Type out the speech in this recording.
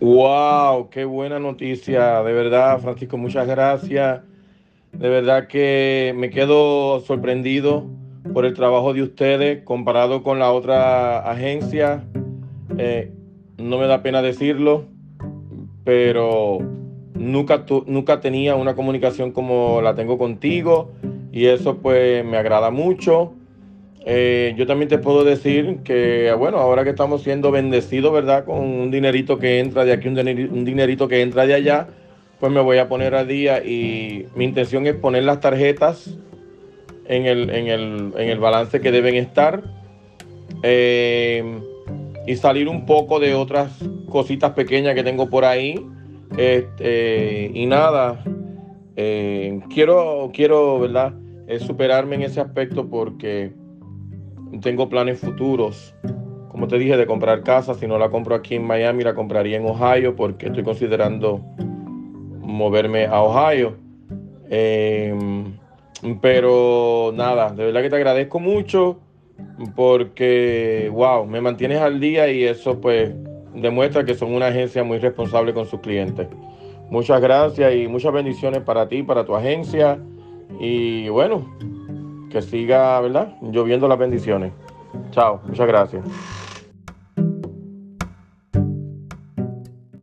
Wow, qué buena noticia, de verdad, Francisco, muchas gracias. De verdad que me quedo sorprendido por el trabajo de ustedes comparado con la otra agencia. Eh, no me da pena decirlo, pero nunca, nunca tenía una comunicación como la tengo contigo y eso pues me agrada mucho. Eh, yo también te puedo decir que, bueno, ahora que estamos siendo bendecidos, ¿verdad? Con un dinerito que entra de aquí, un dinerito, que entra de allá, pues me voy a poner a día y mi intención es poner las tarjetas en el, en el, balance que deben estar eh, y salir un poco de otras cositas pequeñas que tengo por ahí. Este, y nada, eh, quiero, quiero, ¿verdad? superarme en ese aspecto porque tengo planes futuros. Como te dije, de comprar casa. Si no la compro aquí en Miami, la compraría en Ohio porque estoy considerando moverme a Ohio. Em, pero nada, de verdad que te agradezco mucho porque, wow, me mantienes al día y eso pues demuestra que son una agencia muy responsable con sus clientes. Muchas gracias y muchas bendiciones para ti, para tu agencia. Y bueno, que siga, ¿verdad? Lloviendo las bendiciones. Chao, muchas gracias.